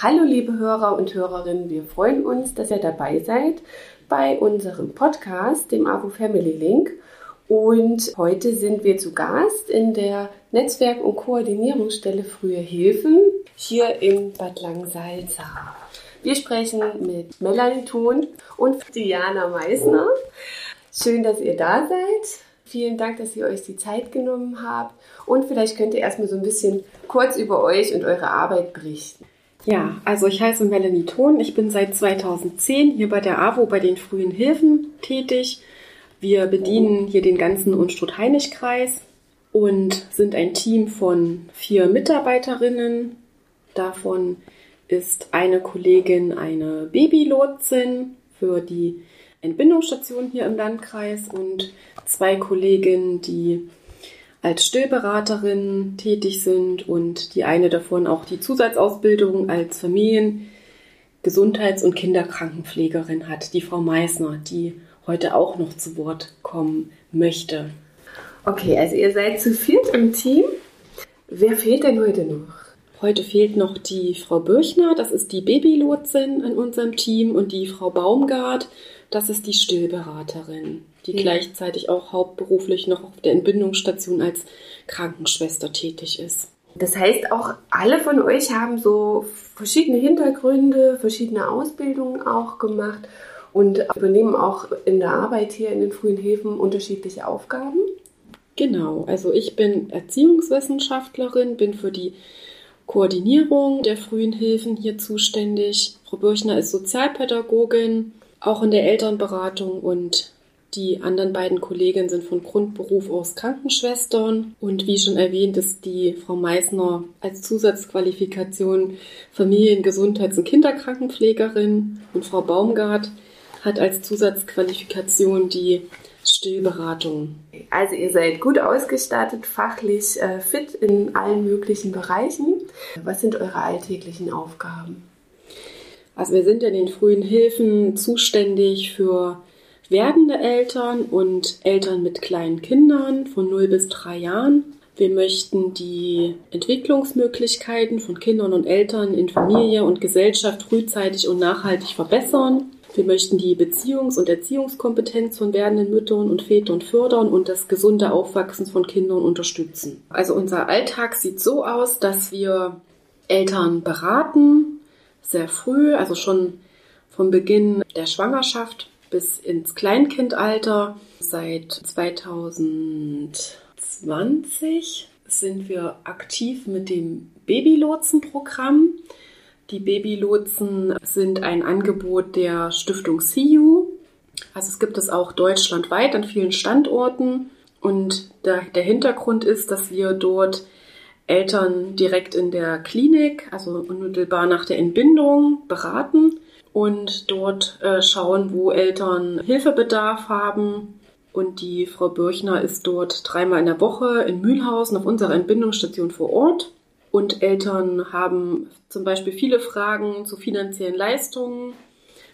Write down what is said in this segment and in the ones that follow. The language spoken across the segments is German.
Hallo liebe Hörer und Hörerinnen, wir freuen uns, dass ihr dabei seid bei unserem Podcast, dem AWO Family Link. Und heute sind wir zu Gast in der Netzwerk- und Koordinierungsstelle Frühe Hilfen hier in Bad Langsalza. Wir sprechen mit Melanie Thun und Diana Meissner. Schön, dass ihr da seid. Vielen Dank, dass ihr euch die Zeit genommen habt. Und vielleicht könnt ihr erstmal so ein bisschen kurz über euch und eure Arbeit berichten. Ja, also ich heiße Melanie Thon. Ich bin seit 2010 hier bei der AWO bei den frühen Hilfen tätig. Wir bedienen hier den ganzen Unstrut-Heinig-Kreis und sind ein Team von vier Mitarbeiterinnen. Davon ist eine Kollegin eine Babylotsin für die Entbindungsstation hier im Landkreis und zwei Kolleginnen, die als Stillberaterin tätig sind und die eine davon auch die Zusatzausbildung als Familien-, Gesundheits- und Kinderkrankenpflegerin hat, die Frau Meissner, die heute auch noch zu Wort kommen möchte. Okay, also ihr seid zu viert im Team. Wer fehlt denn heute noch? Heute fehlt noch die Frau Birchner, das ist die Babylotsin in unserem Team, und die Frau Baumgart, das ist die Stillberaterin, die ja. gleichzeitig auch hauptberuflich noch auf der Entbindungsstation als Krankenschwester tätig ist. Das heißt, auch alle von euch haben so verschiedene Hintergründe, verschiedene Ausbildungen auch gemacht und übernehmen auch in der Arbeit hier in den frühen Hilfen unterschiedliche Aufgaben. Genau, also ich bin Erziehungswissenschaftlerin, bin für die Koordinierung der frühen Hilfen hier zuständig. Frau Birchner ist Sozialpädagogin, auch in der Elternberatung und die anderen beiden Kolleginnen sind von Grundberuf aus Krankenschwestern. Und wie schon erwähnt, ist die Frau Meissner als Zusatzqualifikation Familien-, Gesundheits- und Kinderkrankenpflegerin. Und Frau Baumgart hat als Zusatzqualifikation die Stillberatung. Also ihr seid gut ausgestattet, fachlich äh, fit in allen möglichen Bereichen. Was sind eure alltäglichen Aufgaben? Also wir sind in den frühen Hilfen zuständig für werdende Eltern und Eltern mit kleinen Kindern von 0 bis 3 Jahren. Wir möchten die Entwicklungsmöglichkeiten von Kindern und Eltern in Familie und Gesellschaft frühzeitig und nachhaltig verbessern. Wir möchten die Beziehungs- und Erziehungskompetenz von werdenden Müttern und Vätern fördern und das gesunde Aufwachsen von Kindern unterstützen. Also unser Alltag sieht so aus, dass wir Eltern beraten, sehr früh, also schon vom Beginn der Schwangerschaft bis ins Kleinkindalter. Seit 2020 sind wir aktiv mit dem Babylotsenprogramm. Die Babylotsen sind ein Angebot der Stiftung CU. Also es gibt es auch deutschlandweit an vielen Standorten. Und der, der Hintergrund ist, dass wir dort Eltern direkt in der Klinik, also unmittelbar nach der Entbindung, beraten und dort äh, schauen, wo Eltern Hilfebedarf haben. Und die Frau Birchner ist dort dreimal in der Woche in Mühlhausen auf unserer Entbindungsstation vor Ort und Eltern haben zum Beispiel viele Fragen zu finanziellen Leistungen,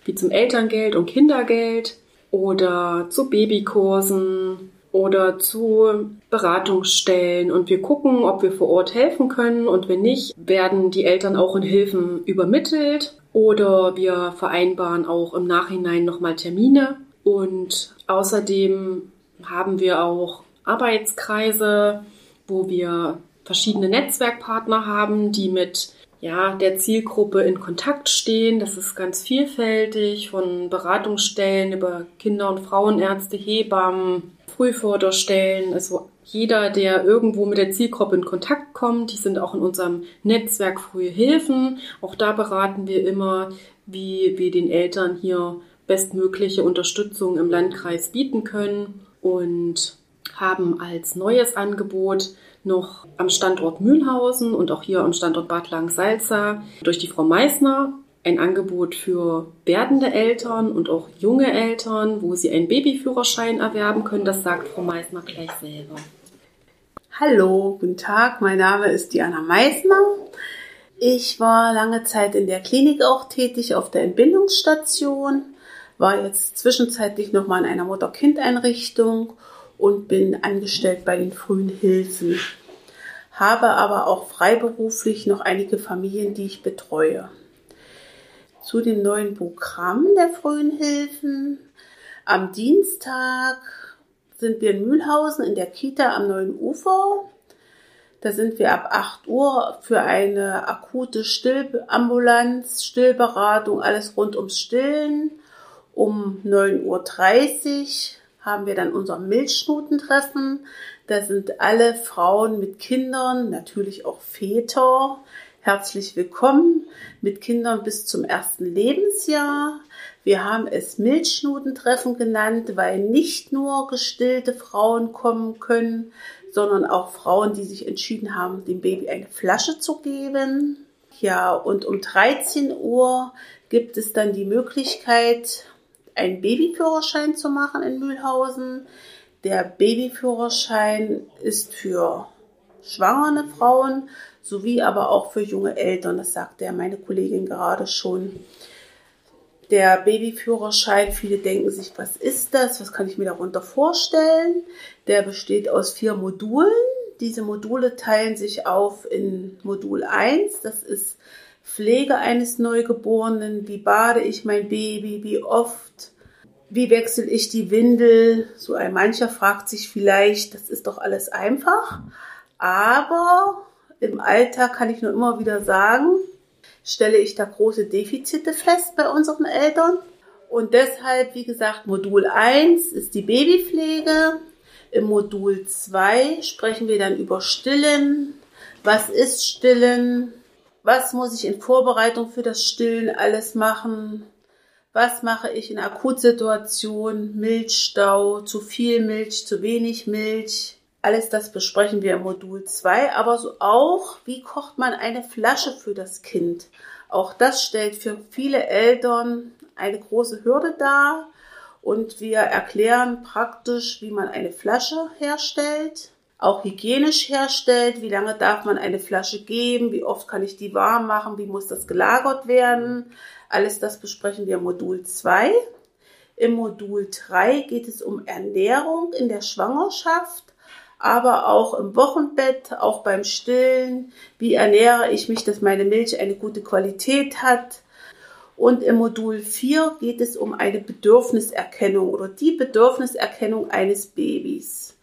wie zum Elterngeld und Kindergeld oder zu Babykursen oder zu Beratungsstellen. Und wir gucken, ob wir vor Ort helfen können. Und wenn nicht, werden die Eltern auch in Hilfen übermittelt. Oder wir vereinbaren auch im Nachhinein nochmal Termine. Und außerdem haben wir auch Arbeitskreise, wo wir verschiedene Netzwerkpartner haben, die mit ja, der Zielgruppe in Kontakt stehen. Das ist ganz vielfältig, von Beratungsstellen über Kinder- und Frauenärzte, Hebammen, Frühförderstellen. Also jeder, der irgendwo mit der Zielgruppe in Kontakt kommt, die sind auch in unserem Netzwerk Frühe Hilfen. Auch da beraten wir immer, wie wir den Eltern hier bestmögliche Unterstützung im Landkreis bieten können und haben als neues Angebot noch am Standort Mühlhausen und auch hier am Standort Bad Lang-Salza durch die Frau Meissner ein Angebot für werdende Eltern und auch junge Eltern, wo sie einen Babyführerschein erwerben können. Das sagt Frau Meissner gleich selber. Hallo, guten Tag, mein Name ist Diana Meissner. Ich war lange Zeit in der Klinik auch tätig auf der Entbindungsstation, war jetzt zwischenzeitlich nochmal in einer Mutter-Kind-Einrichtung und bin angestellt bei den frühen Hilfen. Habe aber auch freiberuflich noch einige Familien, die ich betreue. zu dem neuen Programm der frühen Hilfen. Am Dienstag sind wir in Mühlhausen in der Kita am Neuen Ufer. Da sind wir ab 8 Uhr für eine akute Stillambulanz, Stillberatung, alles rund ums Stillen. Um 9.30 Uhr haben wir dann unser Milchschnutentreffen. Da sind alle Frauen mit Kindern, natürlich auch Väter, herzlich willkommen mit Kindern bis zum ersten Lebensjahr. Wir haben es Milchschnutentreffen genannt, weil nicht nur gestillte Frauen kommen können, sondern auch Frauen, die sich entschieden haben, dem Baby eine Flasche zu geben. Ja, und um 13 Uhr gibt es dann die Möglichkeit, einen Babyführerschein zu machen in Mühlhausen. Der Babyführerschein ist für schwangere Frauen sowie aber auch für junge Eltern. Das sagte ja meine Kollegin gerade schon. Der Babyführerschein, viele denken sich, was ist das? Was kann ich mir darunter vorstellen? Der besteht aus vier Modulen. Diese Module teilen sich auf in Modul 1. Das ist Pflege eines Neugeborenen. Wie bade ich mein Baby? Wie oft? Wie wechsle ich die Windel? So ein mancher fragt sich vielleicht, das ist doch alles einfach. Aber im Alltag kann ich nur immer wieder sagen, stelle ich da große Defizite fest bei unseren Eltern. Und deshalb, wie gesagt, Modul 1 ist die Babypflege. Im Modul 2 sprechen wir dann über Stillen. Was ist Stillen? Was muss ich in Vorbereitung für das Stillen alles machen? Was mache ich in Akutsituationen? Milchstau, zu viel Milch, zu wenig Milch? Alles das besprechen wir im Modul 2, aber so auch, wie kocht man eine Flasche für das Kind? Auch das stellt für viele Eltern eine große Hürde dar und wir erklären praktisch, wie man eine Flasche herstellt, auch hygienisch herstellt, wie lange darf man eine Flasche geben, wie oft kann ich die warm machen, wie muss das gelagert werden. Alles das besprechen wir im Modul 2. Im Modul 3 geht es um Ernährung in der Schwangerschaft aber auch im Wochenbett, auch beim Stillen. Wie ernähre ich mich, dass meine Milch eine gute Qualität hat? Und im Modul 4 geht es um eine Bedürfniserkennung oder die Bedürfniserkennung eines Babys.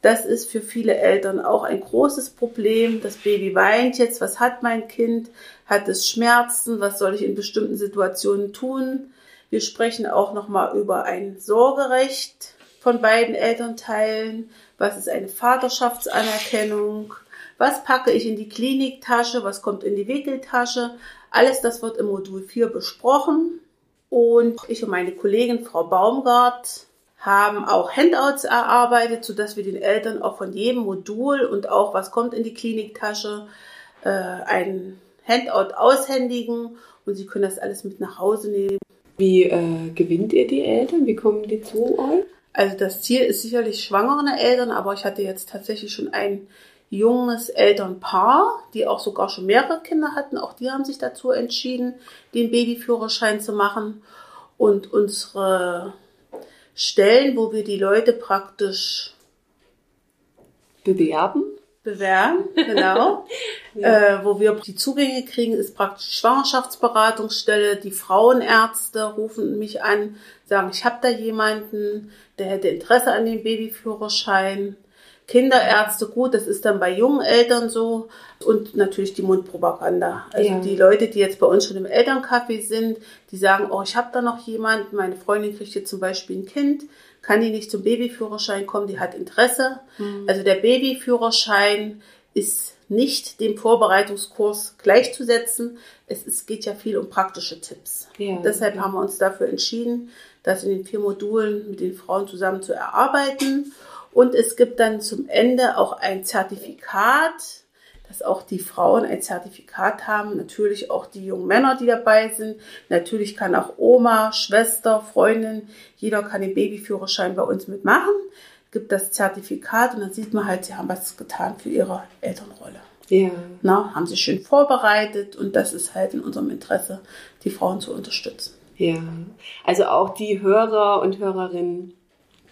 Das ist für viele Eltern auch ein großes Problem. Das Baby weint jetzt. Was hat mein Kind? Hat es Schmerzen? Was soll ich in bestimmten Situationen tun? Wir sprechen auch nochmal über ein Sorgerecht von beiden Elternteilen was ist eine Vaterschaftsanerkennung, was packe ich in die Kliniktasche, was kommt in die Wickeltasche. Alles das wird im Modul 4 besprochen. Und ich und meine Kollegin Frau Baumgart haben auch Handouts erarbeitet, sodass wir den Eltern auch von jedem Modul und auch was kommt in die Kliniktasche äh, ein Handout aushändigen und sie können das alles mit nach Hause nehmen. Wie äh, gewinnt ihr die Eltern? Wie kommen die zu euch? Also das Ziel ist sicherlich schwangere Eltern, aber ich hatte jetzt tatsächlich schon ein junges Elternpaar, die auch sogar schon mehrere Kinder hatten. Auch die haben sich dazu entschieden, den Babyführerschein zu machen. Und unsere Stellen, wo wir die Leute praktisch bewerben, bewerben, genau. ja. äh, wo wir die Zugänge kriegen, ist praktisch Schwangerschaftsberatungsstelle. Die Frauenärzte rufen mich an, sagen, ich habe da jemanden, der hätte Interesse an dem Babyführerschein. Kinderärzte, gut, das ist dann bei jungen Eltern so. Und natürlich die Mundpropaganda. Also ja. die Leute, die jetzt bei uns schon im Elterncafé sind, die sagen, oh, ich habe da noch jemanden, meine Freundin kriegt jetzt zum Beispiel ein Kind, kann die nicht zum Babyführerschein kommen, die hat Interesse. Mhm. Also der Babyführerschein ist nicht dem Vorbereitungskurs gleichzusetzen. Es ist, geht ja viel um praktische Tipps. Ja, Deshalb ja. haben wir uns dafür entschieden, das in den vier Modulen mit den Frauen zusammen zu erarbeiten. Und es gibt dann zum Ende auch ein Zertifikat, dass auch die Frauen ein Zertifikat haben, natürlich auch die jungen Männer, die dabei sind. Natürlich kann auch Oma, Schwester, Freundin, jeder kann den Babyführerschein bei uns mitmachen, gibt das Zertifikat und dann sieht man halt, sie haben was getan für ihre Elternrolle. Ja. Na, haben sich schön vorbereitet und das ist halt in unserem Interesse, die Frauen zu unterstützen. Ja, also auch die Hörer und Hörerinnen,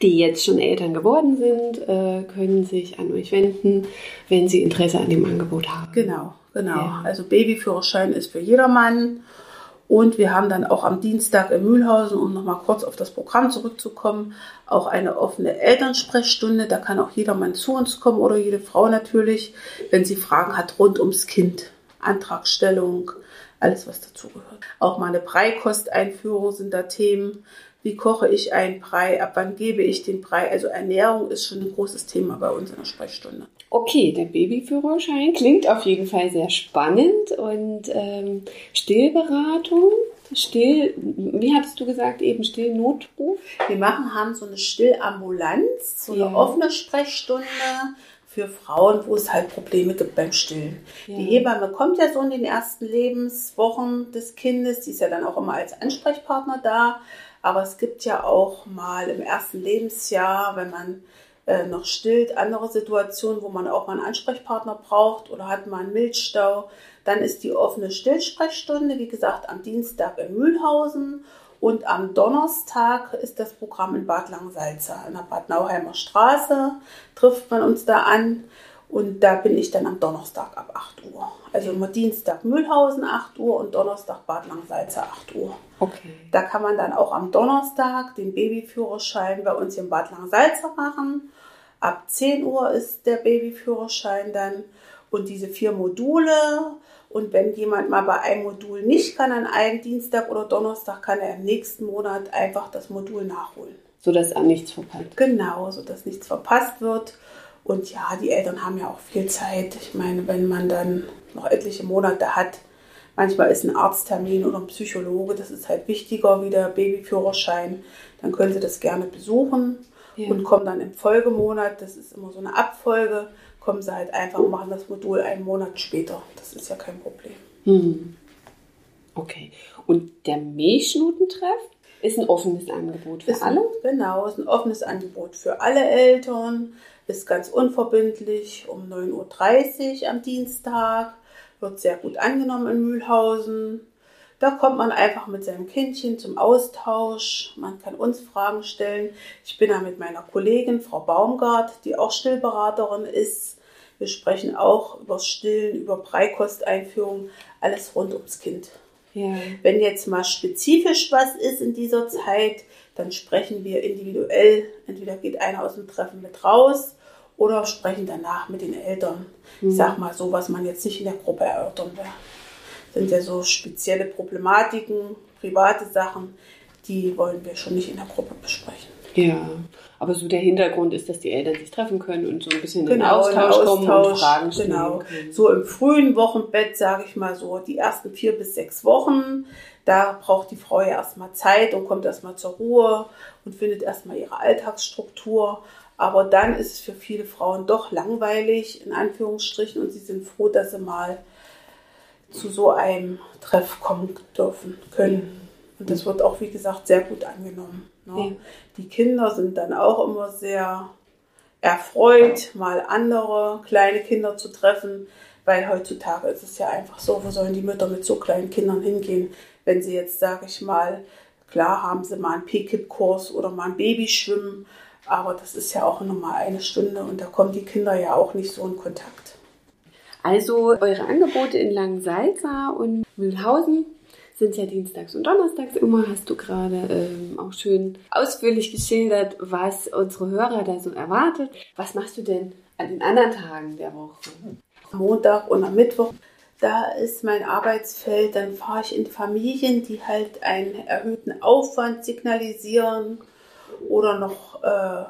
die jetzt schon Eltern geworden sind, äh, können sich an euch wenden, wenn sie Interesse an dem Angebot haben. Genau, genau. Ja. Also Babyführerschein ist für jedermann Und wir haben dann auch am Dienstag in Mühlhausen, um nochmal kurz auf das Programm zurückzukommen, auch eine offene Elternsprechstunde. Da kann auch jedermann zu uns kommen oder jede Frau natürlich, wenn sie Fragen hat rund ums Kind. Antragstellung, alles was dazugehört. Auch mal eine Breikosteinführung sind da Themen. Wie koche ich einen Brei? Ab wann gebe ich den Brei? Also Ernährung ist schon ein großes Thema bei uns in der Sprechstunde. Okay, der Babyführerschein klingt auf jeden Fall sehr spannend und ähm, Stillberatung. Still, wie hattest du gesagt, eben Stillnotruf? Wir machen, haben so eine Stillambulanz, so eine ja. offene Sprechstunde für Frauen, wo es halt Probleme gibt beim Stillen. Ja. Die Hebamme kommt ja so in den ersten Lebenswochen des Kindes, die ist ja dann auch immer als Ansprechpartner da. Aber es gibt ja auch mal im ersten Lebensjahr, wenn man äh, noch stillt, andere Situationen, wo man auch mal einen Ansprechpartner braucht oder hat mal einen Milchstau. Dann ist die offene Stillsprechstunde, wie gesagt, am Dienstag in Mühlhausen und am Donnerstag ist das Programm in Bad Langsalza, in der Bad Nauheimer Straße, trifft man uns da an. Und da bin ich dann am Donnerstag ab 8 Uhr. Also immer Dienstag Mühlhausen 8 Uhr und Donnerstag Bad Langsalza 8 Uhr. Okay. Da kann man dann auch am Donnerstag den Babyführerschein bei uns hier in Bad Langsalza machen. Ab 10 Uhr ist der Babyführerschein dann und diese vier Module. Und wenn jemand mal bei einem Modul nicht kann, an einem Dienstag oder Donnerstag, kann er im nächsten Monat einfach das Modul nachholen. Sodass er nichts verpasst. Genau, sodass nichts verpasst wird. Und ja, die Eltern haben ja auch viel Zeit. Ich meine, wenn man dann noch etliche Monate hat, manchmal ist ein Arzttermin oder ein Psychologe, das ist halt wichtiger wie der Babyführerschein, dann können sie das gerne besuchen ja. und kommen dann im Folgemonat, das ist immer so eine Abfolge, kommen sie halt einfach und machen das Modul einen Monat später. Das ist ja kein Problem. Hm. Okay. Und der Milchschnutentreff ist ein offenes Angebot für ist alle? genau, ist ein offenes Angebot für alle Eltern. Ist ganz unverbindlich um 9.30 Uhr am Dienstag. Wird sehr gut angenommen in Mühlhausen. Da kommt man einfach mit seinem Kindchen zum Austausch. Man kann uns Fragen stellen. Ich bin da mit meiner Kollegin, Frau Baumgart, die auch Stillberaterin ist. Wir sprechen auch über Stillen, über Breikosteinführung, alles rund ums Kind. Ja. Wenn jetzt mal spezifisch was ist in dieser Zeit, dann sprechen wir individuell. Entweder geht einer aus dem Treffen mit raus oder sprechen danach mit den Eltern. Mhm. Ich sag mal so, was man jetzt nicht in der Gruppe erörtern will sind ja so spezielle Problematiken, private Sachen, die wollen wir schon nicht in der Gruppe besprechen. Ja, aber so der Hintergrund ist, dass die Eltern sich treffen können und so ein bisschen genau, in den Austausch, Austausch kommen und Fragen stellen genau. können. So im frühen Wochenbett, sage ich mal so, die ersten vier bis sechs Wochen, da braucht die Frau ja erstmal Zeit und kommt erstmal zur Ruhe und findet erstmal ihre Alltagsstruktur. Aber dann ist es für viele Frauen doch langweilig, in Anführungsstrichen, und sie sind froh, dass sie mal zu so einem Treff kommen dürfen können. Und das wird auch, wie gesagt, sehr gut angenommen. Ne? Die Kinder sind dann auch immer sehr erfreut, mal andere kleine Kinder zu treffen, weil heutzutage ist es ja einfach so, wo sollen die Mütter mit so kleinen Kindern hingehen, wenn sie jetzt, sage ich mal, klar haben sie mal einen P-Kip-Kurs oder mal ein Babyschwimmen, aber das ist ja auch nur mal eine Stunde und da kommen die Kinder ja auch nicht so in Kontakt. Also eure Angebote in Langsalza und Mühlhausen sind ja dienstags und donnerstags immer, hast du gerade ähm, auch schön ausführlich geschildert, was unsere Hörer da so erwartet. Was machst du denn an den anderen Tagen der Woche? Montag und am Mittwoch, da ist mein Arbeitsfeld, dann fahre ich in Familien, die halt einen erhöhten Aufwand signalisieren oder noch äh,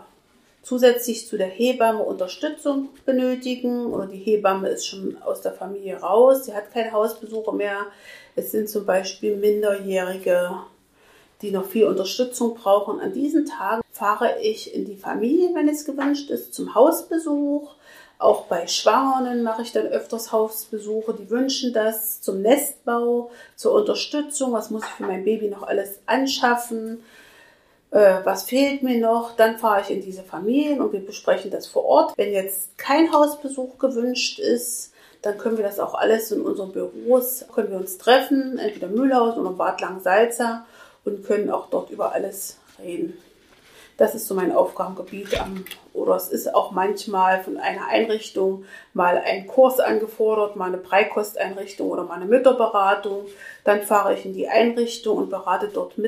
zusätzlich zu der Hebamme Unterstützung benötigen oder die Hebamme ist schon aus der Familie raus, sie hat keine Hausbesuche mehr. Es sind zum Beispiel Minderjährige, die noch viel Unterstützung brauchen. An diesen Tagen fahre ich in die Familie, wenn es gewünscht ist, zum Hausbesuch. Auch bei Schwangeren mache ich dann öfters Hausbesuche, die wünschen das zum Nestbau, zur Unterstützung. Was muss ich für mein Baby noch alles anschaffen? Äh, was fehlt mir noch, dann fahre ich in diese Familien und wir besprechen das vor Ort. Wenn jetzt kein Hausbesuch gewünscht ist, dann können wir das auch alles in unseren Büros, können wir uns treffen, entweder Mühlhausen oder Bad Langsalza und können auch dort über alles reden. Das ist so mein Aufgabengebiet. Oder es ist auch manchmal von einer Einrichtung mal ein Kurs angefordert, mal eine Breikosteinrichtung oder mal eine Mütterberatung. Dann fahre ich in die Einrichtung und berate dort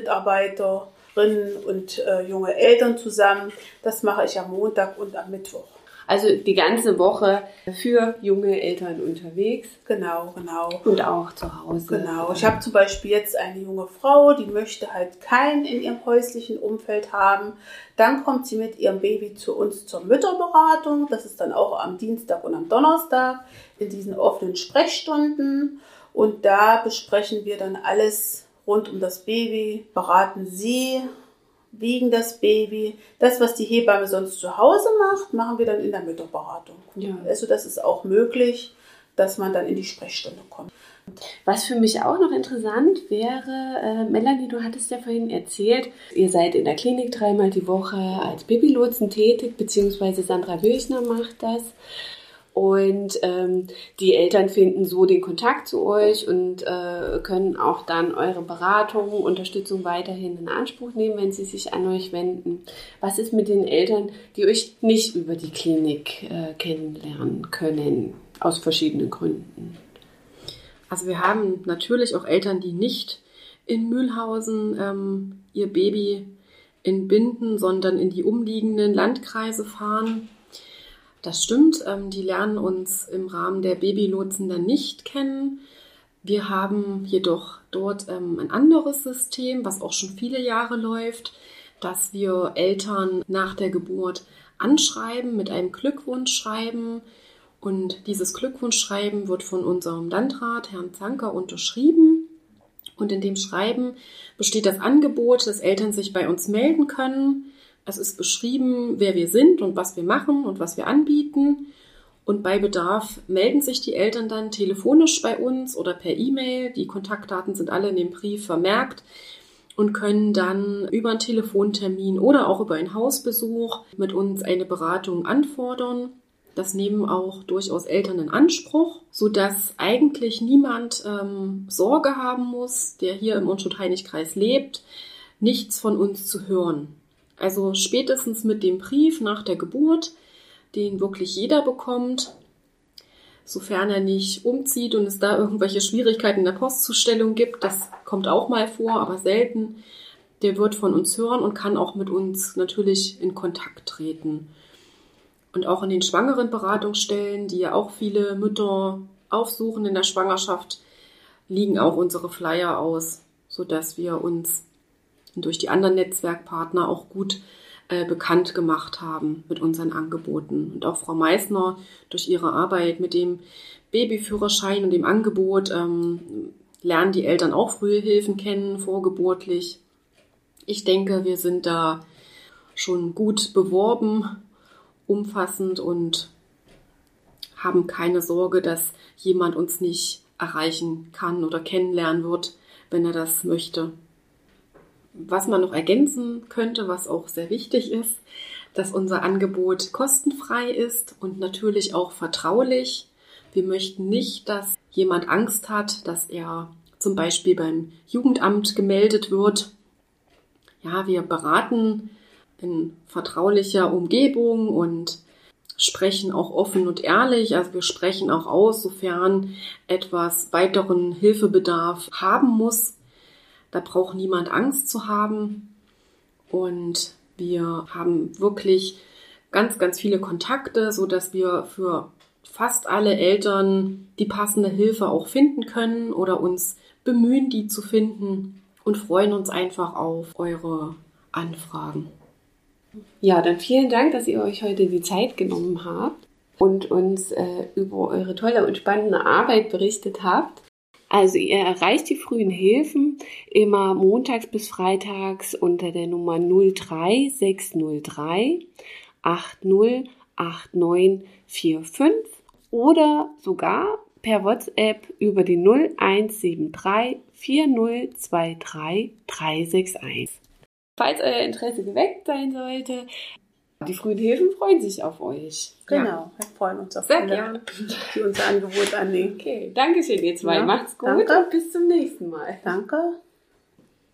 Mitarbeiterinnen und äh, junge Eltern zusammen. Das mache ich am Montag und am Mittwoch. Also die ganze Woche für junge Eltern unterwegs. Genau, genau. Und auch zu Hause. Genau. Ich habe zum Beispiel jetzt eine junge Frau, die möchte halt keinen in ihrem häuslichen Umfeld haben. Dann kommt sie mit ihrem Baby zu uns zur Mütterberatung. Das ist dann auch am Dienstag und am Donnerstag in diesen offenen Sprechstunden. Und da besprechen wir dann alles rund um das Baby, beraten sie, wiegen das Baby. Das, was die Hebamme sonst zu Hause macht, machen wir dann in der Mütterberatung. Ja. Also das ist auch möglich, dass man dann in die Sprechstunde kommt. Was für mich auch noch interessant wäre, äh, Melanie, du hattest ja vorhin erzählt, ihr seid in der Klinik dreimal die Woche als Babylotsen tätig, beziehungsweise Sandra Wilchner macht das. Und ähm, die Eltern finden so den Kontakt zu euch und äh, können auch dann eure Beratung, Unterstützung weiterhin in Anspruch nehmen, wenn sie sich an euch wenden. Was ist mit den Eltern, die euch nicht über die Klinik äh, kennenlernen können, aus verschiedenen Gründen? Also wir haben natürlich auch Eltern, die nicht in Mühlhausen ähm, ihr Baby entbinden, sondern in die umliegenden Landkreise fahren das stimmt, ähm, die lernen uns im Rahmen der Babylotsen dann nicht kennen. Wir haben jedoch dort ähm, ein anderes System, was auch schon viele Jahre läuft, dass wir Eltern nach der Geburt anschreiben mit einem Glückwunschschreiben. Und dieses Glückwunschschreiben wird von unserem Landrat, Herrn Zanker, unterschrieben. Und in dem Schreiben besteht das Angebot, dass Eltern sich bei uns melden können es ist beschrieben, wer wir sind und was wir machen und was wir anbieten. Und bei Bedarf melden sich die Eltern dann telefonisch bei uns oder per E-Mail. Die Kontaktdaten sind alle in dem Brief vermerkt und können dann über einen Telefontermin oder auch über einen Hausbesuch mit uns eine Beratung anfordern. Das nehmen auch durchaus Eltern in Anspruch, sodass eigentlich niemand ähm, Sorge haben muss, der hier im Unschuld-Heinig-Kreis lebt, nichts von uns zu hören. Also spätestens mit dem Brief nach der Geburt, den wirklich jeder bekommt, sofern er nicht umzieht und es da irgendwelche Schwierigkeiten in der Postzustellung gibt, das kommt auch mal vor, aber selten, der wird von uns hören und kann auch mit uns natürlich in Kontakt treten. Und auch in den schwangeren Beratungsstellen, die ja auch viele Mütter aufsuchen in der Schwangerschaft, liegen auch unsere Flyer aus, sodass wir uns durch die anderen Netzwerkpartner auch gut äh, bekannt gemacht haben mit unseren Angeboten. Und auch Frau Meissner durch ihre Arbeit mit dem Babyführerschein und dem Angebot ähm, lernen die Eltern auch frühe Hilfen kennen, vorgeburtlich. Ich denke, wir sind da schon gut beworben, umfassend und haben keine Sorge, dass jemand uns nicht erreichen kann oder kennenlernen wird, wenn er das möchte. Was man noch ergänzen könnte, was auch sehr wichtig ist, dass unser Angebot kostenfrei ist und natürlich auch vertraulich. Wir möchten nicht, dass jemand Angst hat, dass er zum Beispiel beim Jugendamt gemeldet wird. Ja, wir beraten in vertraulicher Umgebung und sprechen auch offen und ehrlich. Also wir sprechen auch aus, sofern etwas weiteren Hilfebedarf haben muss. Da braucht niemand Angst zu haben. Und wir haben wirklich ganz, ganz viele Kontakte, so dass wir für fast alle Eltern die passende Hilfe auch finden können oder uns bemühen, die zu finden und freuen uns einfach auf eure Anfragen. Ja, dann vielen Dank, dass ihr euch heute die Zeit genommen habt und uns äh, über eure tolle und spannende Arbeit berichtet habt. Also ihr erreicht die frühen Hilfen immer montags bis freitags unter der Nummer 03603 808945 oder sogar per WhatsApp über die 0173 4023 361. Falls euer Interesse geweckt sein sollte, die frühen Hilfen freuen sich auf euch. Genau, ja. wir freuen uns auf Sehr alle, gern. die unser Angebot annehmen. Okay, danke schön ihr zwei. Ja, Macht's gut danke. und bis zum nächsten Mal. Danke.